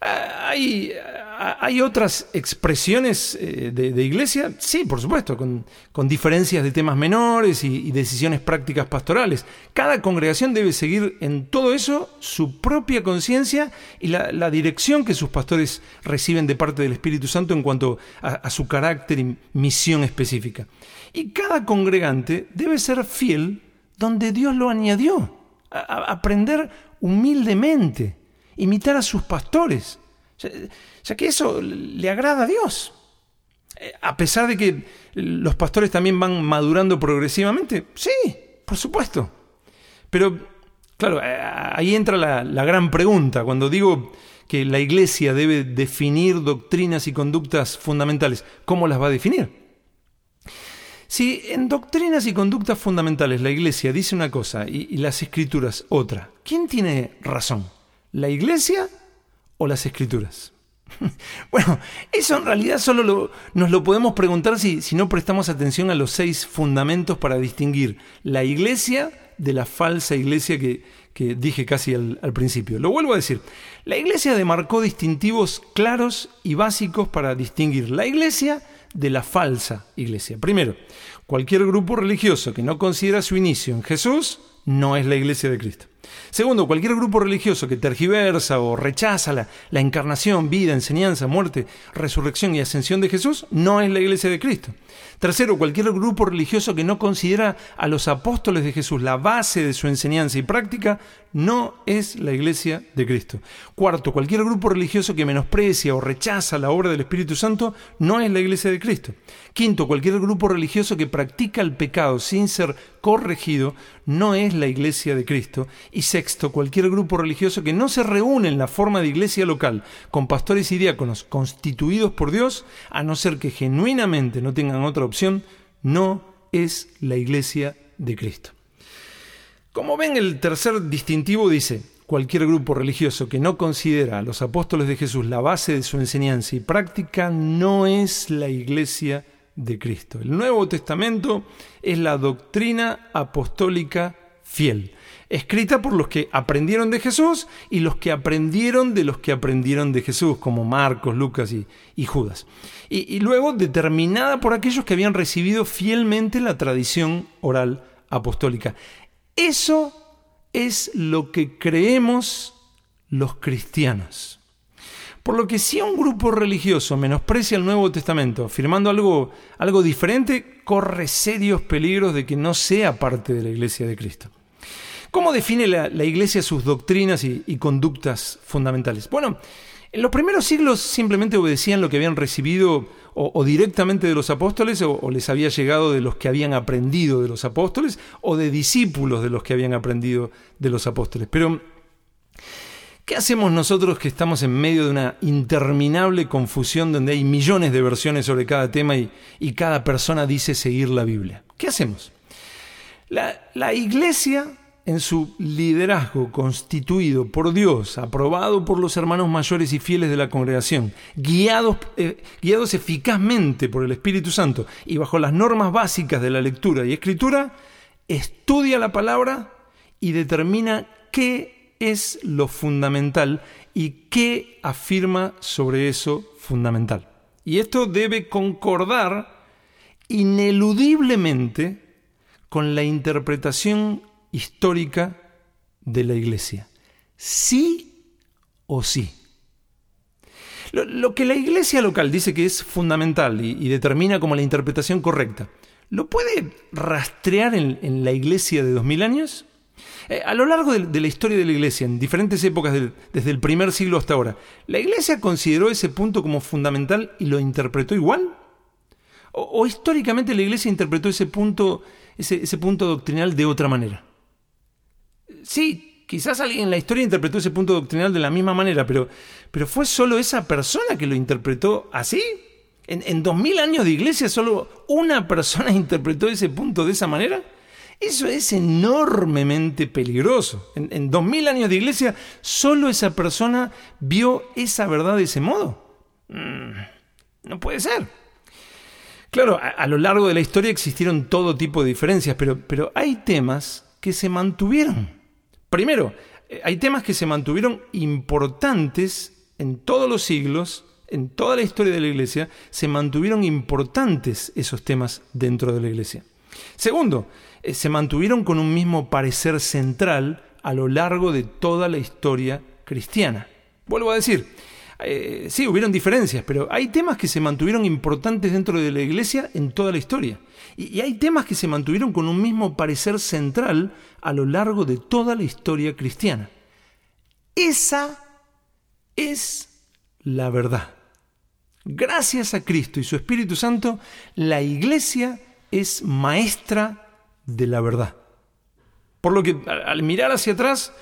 Ah, ¿Hay, ah, ¿Hay otras expresiones eh, de, iglesia? Sí, por supuesto, con, diferencias de temas menores y, decisiones prácticas pastorales. Cada congregación debe seguir en todo eso su propia conciencia y la, dirección que sus pastores reciben de parte del Espíritu Santo en cuanto a su carácter y misión específica. Y cada congregante debe ser fiel donde Dios lo añadió. aprender humildemente, imitar a sus pastores, ya, que eso le agrada a Dios. Eh, a pesar de que los pastores también van madurando progresivamente, sí, por supuesto. Pero, claro, eh, ahí entra la, la gran pregunta. Cuando digo que la iglesia debe definir doctrinas y conductas fundamentales, ¿cómo las va a definir? Si en doctrinas y conductas fundamentales la iglesia dice una cosa y, las escrituras otra, ¿quién tiene razón? ¿La iglesia o las escrituras? [LAUGHS] Bueno, eso en realidad solo nos lo podemos preguntar si, no prestamos atención a los seis fundamentos para distinguir la iglesia de la falsa iglesia que, dije casi al, principio. Lo vuelvo a decir, la iglesia demarcó distintivos claros y básicos para distinguir la iglesia de la falsa iglesia. Primero, cualquier grupo religioso que no considera su inicio en Jesús no es la iglesia de Cristo. Segundo, cualquier grupo religioso que tergiversa o rechaza la, encarnación, vida, enseñanza, muerte, resurrección y ascensión de Jesús no es la iglesia de Cristo. Tercero, cualquier grupo religioso que no considera a los apóstoles de Jesús la base de su enseñanza y práctica no es la iglesia de Cristo. Cuarto, cualquier grupo religioso que menosprecia o rechaza la obra del Espíritu Santo no es la iglesia de Cristo. Quinto, cualquier grupo religioso que practica el pecado sin ser corregido no es la iglesia de Cristo. Y sexto, cualquier grupo religioso que no se reúne en la forma de iglesia local con pastores y diáconos constituidos por Dios, a no ser que genuinamente no tengan otra opción, no es la iglesia de Cristo. Como ven, el tercer distintivo dice, cualquier grupo religioso que no considera a los apóstoles de Jesús la base de su enseñanza y práctica no es la iglesia de Cristo. El Nuevo Testamento es la doctrina apostólica fiel, escrita por los que aprendieron de Jesús y los que aprendieron de los que aprendieron de Jesús, como Marcos, Lucas y, Judas. Y, y luego determinada por aquellos que habían recibido fielmente la tradición oral apostólica. Eso es lo que creemos los cristianos. Por lo que si un grupo religioso menosprecia el Nuevo Testamento, afirmando algo, algo diferente, corre serios peligros de que no sea parte de la Iglesia de Cristo. ¿Cómo define la, Iglesia sus doctrinas y, conductas fundamentales? Bueno, en los primeros siglos simplemente obedecían lo que habían recibido o, directamente de los apóstoles o, les había llegado de los que habían aprendido de los apóstoles o de discípulos de los que habían aprendido de los apóstoles. Pero ¿Qué hacemos nosotros que estamos en medio de una interminable confusión donde hay millones de versiones sobre cada tema y, cada persona dice seguir la Biblia? ¿Qué hacemos? La, iglesia, en su liderazgo constituido por Dios, aprobado por los hermanos mayores y fieles de la congregación, guiados, eh, guiados eficazmente por el Espíritu Santo y bajo las normas básicas de la lectura y escritura, estudia la palabra y determina qué es lo fundamental y qué afirma sobre eso fundamental. Y esto debe concordar ineludiblemente con la interpretación histórica de la Iglesia. Sí o sí. Lo, que la Iglesia local dice que es fundamental y, determina como la interpretación correcta, ¿lo puede rastrear en, la Iglesia de dos mil años? Eh, a lo largo de, la historia de la Iglesia, en diferentes épocas, desde el primer siglo hasta ahora, ¿la Iglesia consideró ese punto como fundamental y lo interpretó igual? ¿O, históricamente la Iglesia interpretó ese punto, ese, punto doctrinal de otra manera? Sí, quizás alguien en la historia interpretó ese punto doctrinal de la misma manera, pero, pero ¿fue solo esa persona que lo interpretó así? ¿En, dos mil años de iglesia solo una persona [LAUGHS] interpretó ese punto de esa manera? Eso es enormemente peligroso. En, dos mil años de iglesia, solo esa persona vio esa verdad de ese modo. Mm, no puede ser. Claro, a, lo largo de la historia existieron todo tipo de diferencias, pero, pero hay temas que se mantuvieron. Primero, eh, hay temas que se mantuvieron importantes en todos los siglos, en toda la historia de la iglesia, se mantuvieron importantes esos temas dentro de la iglesia. Segundo, eh, se mantuvieron con un mismo parecer central a lo largo de toda la historia cristiana. Vuelvo a decir, eh, sí, hubieron diferencias, pero hay temas que se mantuvieron importantes dentro de la iglesia en toda la historia. Y, hay temas que se mantuvieron con un mismo parecer central a lo largo de toda la historia cristiana. Esa es la verdad. Gracias a Cristo y su Espíritu Santo, la iglesia es maestra de la verdad. Por lo que al mirar hacia atrás,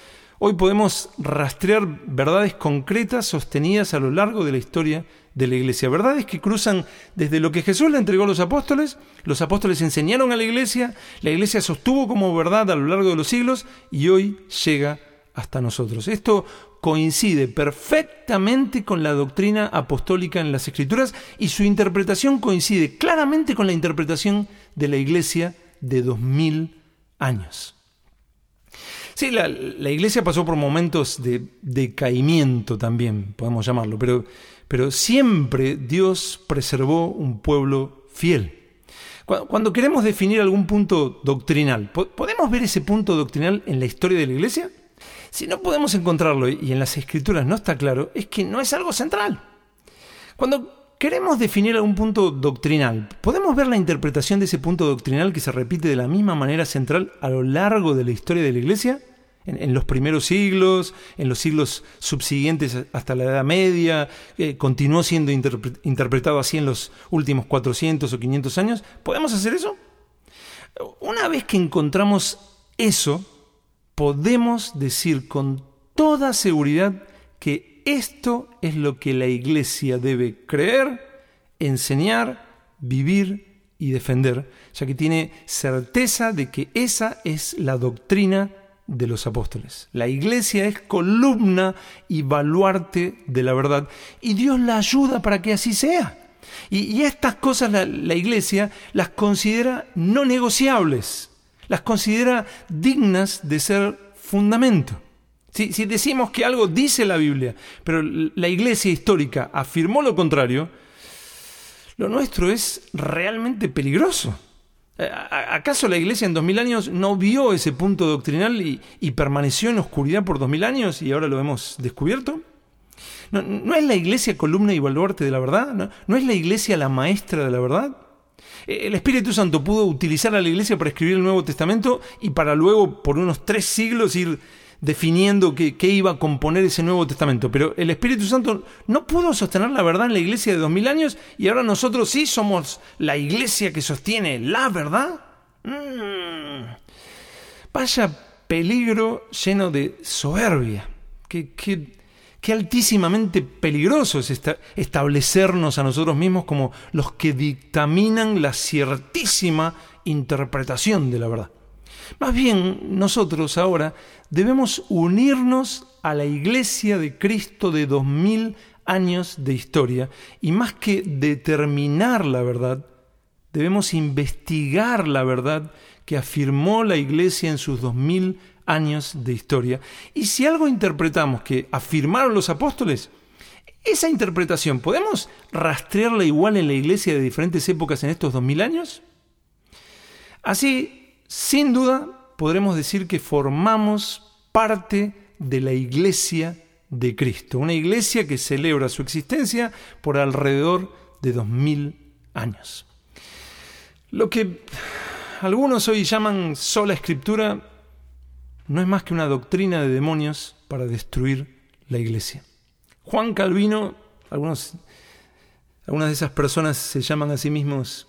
Hoy podemos rastrear verdades concretas sostenidas a lo largo de la historia de la iglesia. Verdades que cruzan desde lo que Jesús le entregó a los apóstoles, los apóstoles enseñaron a la iglesia, la iglesia sostuvo como verdad a lo largo de los siglos y hoy llega hasta nosotros. Esto coincide perfectamente con la doctrina apostólica en las escrituras y su interpretación coincide claramente con la interpretación de la iglesia de dos mil años. Sí, la, iglesia pasó por momentos de decaimiento también, podemos llamarlo, pero, pero siempre Dios preservó un pueblo fiel. Cuando, queremos definir algún punto doctrinal, ¿podemos ver ese punto doctrinal en la historia de la iglesia? Si no podemos encontrarlo y en las escrituras no está claro, es que no es algo central. Cuando queremos definir algún punto doctrinal, ¿podemos ver la interpretación de ese punto doctrinal que se repite de la misma manera central a lo largo de la historia de la iglesia? En, los primeros siglos, en los siglos subsiguientes hasta la Edad Media, continuó siendo interpretado así en los últimos 400 o 500 años. ¿Podemos hacer eso? Una vez que encontramos eso, podemos decir con toda seguridad que esto es lo que la Iglesia debe creer, enseñar, vivir y defender, ya que tiene certeza de que esa es la doctrina de los apóstoles. La iglesia es columna y baluarte de la verdad y Dios la ayuda para que así sea. Y, estas cosas la, iglesia las considera no negociables, las considera dignas de ser fundamento. Si, decimos que algo dice la Biblia, pero la iglesia histórica afirmó lo contrario, lo nuestro es realmente peligroso. Eh, ¿Acaso la iglesia en dos mil años no vio ese punto doctrinal y, permaneció en oscuridad por dos mil años y ahora lo hemos descubierto? ¿No, es la iglesia columna y baluarte de la verdad? ¿No, ¿No es la iglesia la maestra de la verdad? Eh, el Espíritu Santo pudo utilizar a la iglesia para escribir el Nuevo Testamento y para luego, por unos tres siglos, ir definiendo qué, iba a componer ese Nuevo Testamento. Pero el Espíritu Santo no pudo sostener la verdad en la iglesia de dos mil años y ahora nosotros sí somos la iglesia que sostiene la verdad. Mm. Vaya peligro lleno de soberbia. Qué, qué, altísimamente peligroso es establecernos a nosotros mismos como los que dictaminan la ciertísima interpretación de la verdad. Más bien, nosotros ahora debemos unirnos a la iglesia de Cristo de dos mil años de historia y más que determinar la verdad, debemos investigar la verdad que afirmó la iglesia en sus dos mil años de historia. Y si algo interpretamos que afirmaron los apóstoles, esa interpretación, ¿podemos rastrearla igual en la iglesia de diferentes épocas en estos dos mil años? Así, sin duda podremos decir que formamos parte de la iglesia de Cristo, una iglesia que celebra su existencia por alrededor de dos mil años. Lo que algunos hoy llaman sola escritura no es más que una doctrina de demonios para destruir la iglesia. Juan Calvino, algunas de esas personas se llaman a sí mismos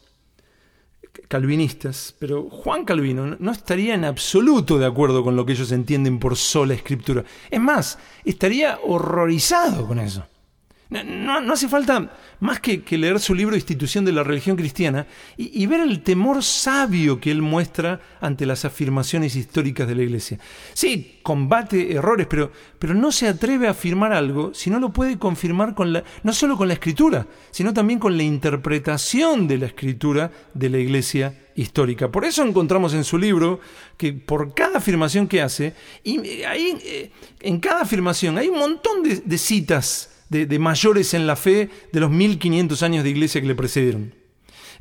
calvinistas, pero Juan Calvino no estaría en absoluto de acuerdo con lo que ellos entienden por sola escritura. Es más, estaría horrorizado con eso. No, hace falta más que, leer su libro Institución de la Religión Cristiana y, ver el temor sabio que él muestra ante las afirmaciones históricas de la Iglesia. Sí, combate errores, pero, pero no se atreve a afirmar algo si no lo puede confirmar con la, no solo con la Escritura, sino también con la interpretación de la Escritura de la Iglesia histórica. Por eso encontramos en su libro que por cada afirmación que hace, y ahí eh, en cada afirmación hay un montón de citas de, mayores en la fe de los 1500 años de iglesia que le precedieron.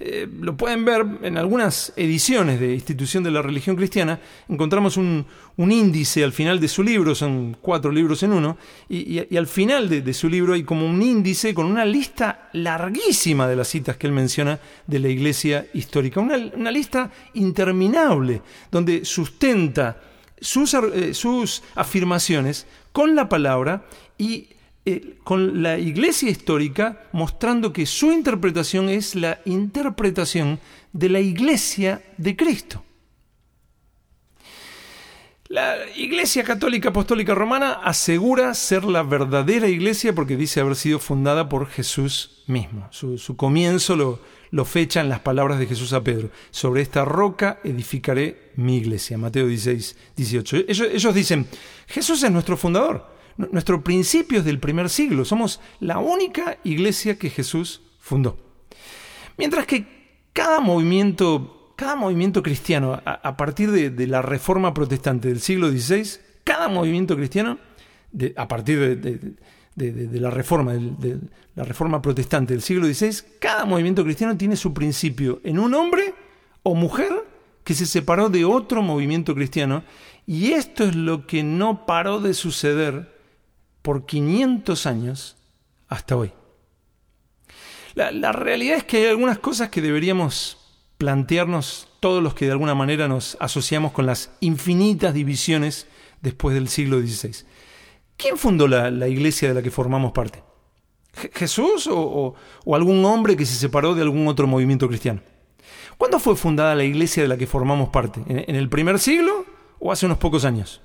Eh, lo pueden ver en algunas ediciones de Institución de la Religión Cristiana, encontramos un, índice al final de su libro, son cuatro libros en uno, y, al final de, su libro hay como un índice con una lista larguísima de las citas que él menciona de la iglesia histórica, una, lista interminable, donde sustenta sus, eh, sus afirmaciones con la palabra y eh, con la iglesia histórica mostrando que su interpretación es la interpretación de la iglesia de Cristo. La Iglesia Católica Apostólica Romana asegura ser la verdadera iglesia porque dice haber sido fundada por Jesús mismo. Su, comienzo lo, lo fecha en las palabras de Jesús a Pedro. Sobre esta roca edificaré mi iglesia. Mateo 16, 18. Ellos, ellos dicen, Jesús es nuestro fundador. Nuestro principio es del primer siglo. Somos la única iglesia que Jesús fundó. Mientras que cada movimiento cada movimiento cristiano, a, partir de, la reforma protestante del siglo XVI, cada movimiento cristiano, a partir de, la reforma, de, la reforma protestante del siglo XVI, cada movimiento cristiano tiene su principio en un hombre o mujer que se separó de otro movimiento cristiano, y esto es lo que no paró de suceder por 500 años hasta hoy. la realidad es que hay algunas cosas que deberíamos plantearnos todos los que de alguna manera nos asociamos con las infinitas divisiones después del siglo XVI. ¿Quién fundó la, iglesia de la que formamos parte? ¿Jesús o, algún hombre que se separó de algún otro movimiento cristiano? ¿Cuándo fue fundada la iglesia de la que formamos parte? ¿En el primer siglo o hace unos pocos años?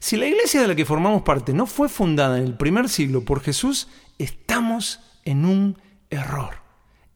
Si la iglesia de la que formamos parte no fue fundada en el primer siglo por Jesús, estamos en un error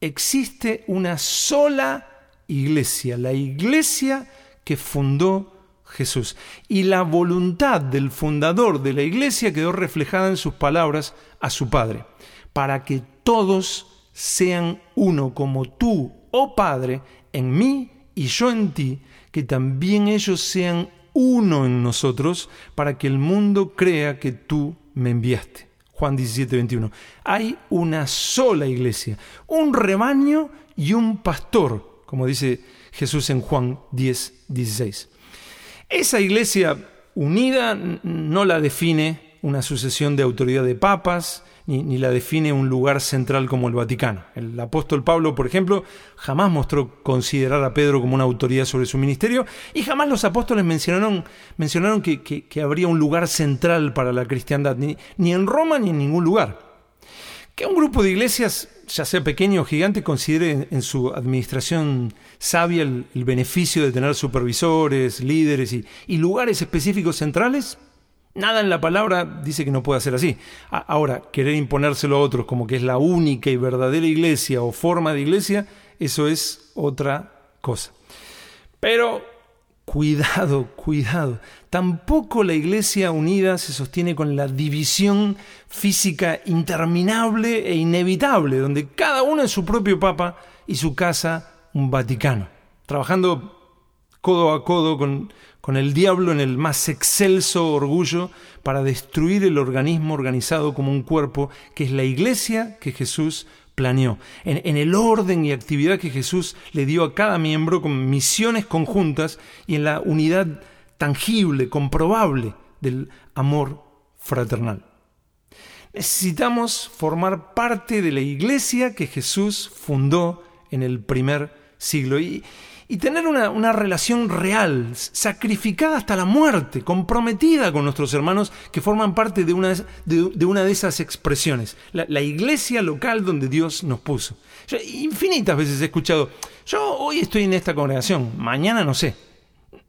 existe una sola iglesia, la iglesia que fundó Jesús. Y la voluntad del fundador de la iglesia quedó reflejada en sus palabras a su Padre, para que todos sean uno como tú, oh Padre, en mí y yo en ti, que también ellos sean uno en nosotros, para que el mundo crea que tú me enviaste. Juan 17, 21. Hay una sola iglesia, un rebaño y un pastor, como dice Jesús en Juan 10, 16. Esa iglesia unida no la define una sucesión de autoridad de papas, ni, la define un lugar central como el Vaticano. El apóstol Pablo, por ejemplo, jamás mostró considerar a Pedro como una autoridad sobre su ministerio y jamás los apóstoles mencionaron, mencionaron que, habría un lugar central para la cristiandad, ni, ni en Roma ni en ningún lugar. Que un grupo de iglesias, ya sea pequeño o gigante, considere en, su administración sabia el, beneficio de tener supervisores, líderes y lugares específicos centrales, Nada en la palabra dice que no puede ser así. Ahora, querer imponérselo a otros como que es la única y verdadera iglesia o forma de iglesia, eso es otra cosa. Pero cuidado, [LAUGHS] cuidado. Tampoco la iglesia unida se sostiene con la división física interminable e inevitable, donde cada uno es su propio papa y su casa un Vaticano, trabajando codo a codo con, con el diablo en el más excelso orgullo para destruir el organismo organizado como un cuerpo que es la iglesia que Jesús planeó, en, el orden y actividad que Jesús le dio a cada miembro con misiones conjuntas y en la unidad tangible, comprobable del amor fraternal. Necesitamos formar parte de la iglesia que Jesús fundó en el primer siglo. Y, y tener una, relación real, sacrificada hasta la muerte, comprometida con nuestros hermanos que forman parte de una de, una de esas expresiones, la, iglesia local donde Dios nos puso. Yo infinitas veces he escuchado, yo hoy estoy en esta congregación, mañana no sé.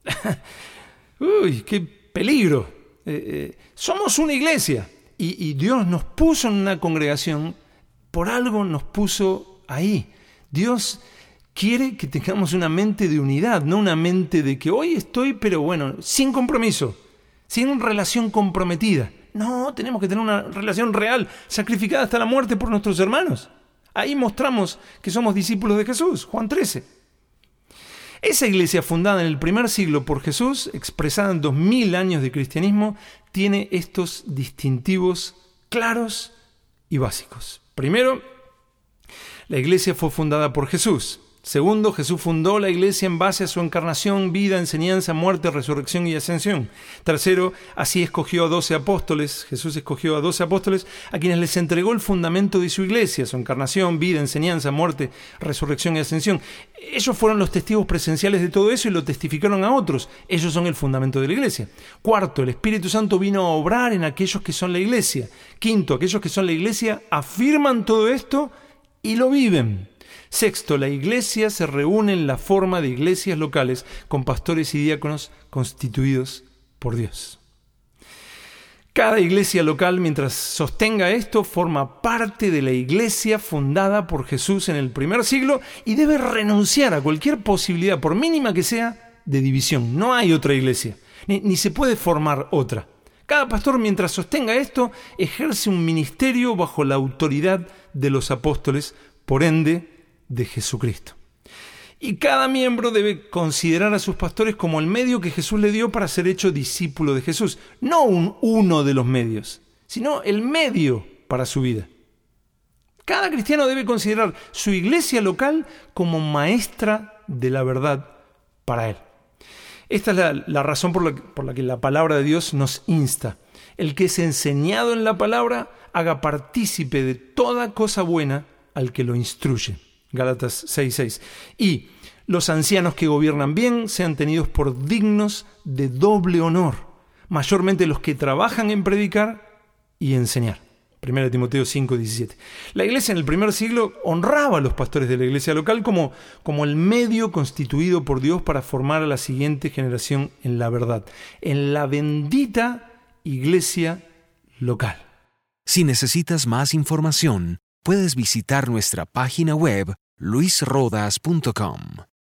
[LAUGHS] Uy, qué peligro. Eh, eh, somos una iglesia y Dios nos puso en una congregación, por algo nos puso ahí. Dios quiere que tengamos una mente de unidad, no una mente de que hoy estoy, pero bueno, sin compromiso, sin relación comprometida. No, tenemos que tener una relación real, sacrificada hasta la muerte por nuestros hermanos. Ahí mostramos que somos discípulos de Jesús, Juan 13. Esa iglesia fundada en el primer siglo por Jesús, expresada en dos mil años de cristianismo, tiene estos distintivos claros y básicos. Primero, la iglesia fue fundada por Jesús. Segundo, Jesús fundó la iglesia en base a su encarnación, vida, enseñanza, muerte, resurrección y ascensión. Tercero, así escogió a doce apóstoles, Jesús escogió a doce apóstoles a quienes les entregó el fundamento de su iglesia, su encarnación, vida, enseñanza, muerte, resurrección y ascensión. Ellos fueron los testigos presenciales de todo eso y lo testificaron a otros. Ellos son el fundamento de la iglesia. Cuarto, el Espíritu Santo vino a obrar en aquellos que son la iglesia. Quinto, aquellos que son la iglesia afirman todo esto y lo viven. Sexto, la iglesia se reúne en la forma de iglesias locales con pastores y diáconos constituidos por Dios. Cada iglesia local, mientras sostenga esto, forma parte de la iglesia fundada por Jesús en el primer siglo y debe renunciar a cualquier posibilidad, por mínima que sea, de división. No hay otra iglesia, ni, se puede formar otra. Cada pastor, mientras sostenga esto, ejerce un ministerio bajo la autoridad de los apóstoles, por ende, de Jesucristo. Y cada miembro debe considerar a sus pastores como el medio que Jesús le dio para ser hecho discípulo de Jesús. No un, uno de los medios, sino el medio para su vida. Cada cristiano debe considerar su iglesia local como maestra de la verdad para él. Esta es la, razón por la, por la que la palabra de Dios nos insta. El que es enseñado en la palabra haga partícipe de toda cosa buena al que lo instruye. Gálatas 6:6. Y los ancianos que gobiernan bien sean tenidos por dignos de doble honor, mayormente los que trabajan en predicar y enseñar. 1 Timoteo 5:17. La iglesia en el primer siglo honraba a los pastores de la iglesia local como, como el medio constituido por Dios para formar a la siguiente generación en la verdad, en la bendita iglesia local. Si necesitas más información, puedes visitar nuestra página web luisrodas.com.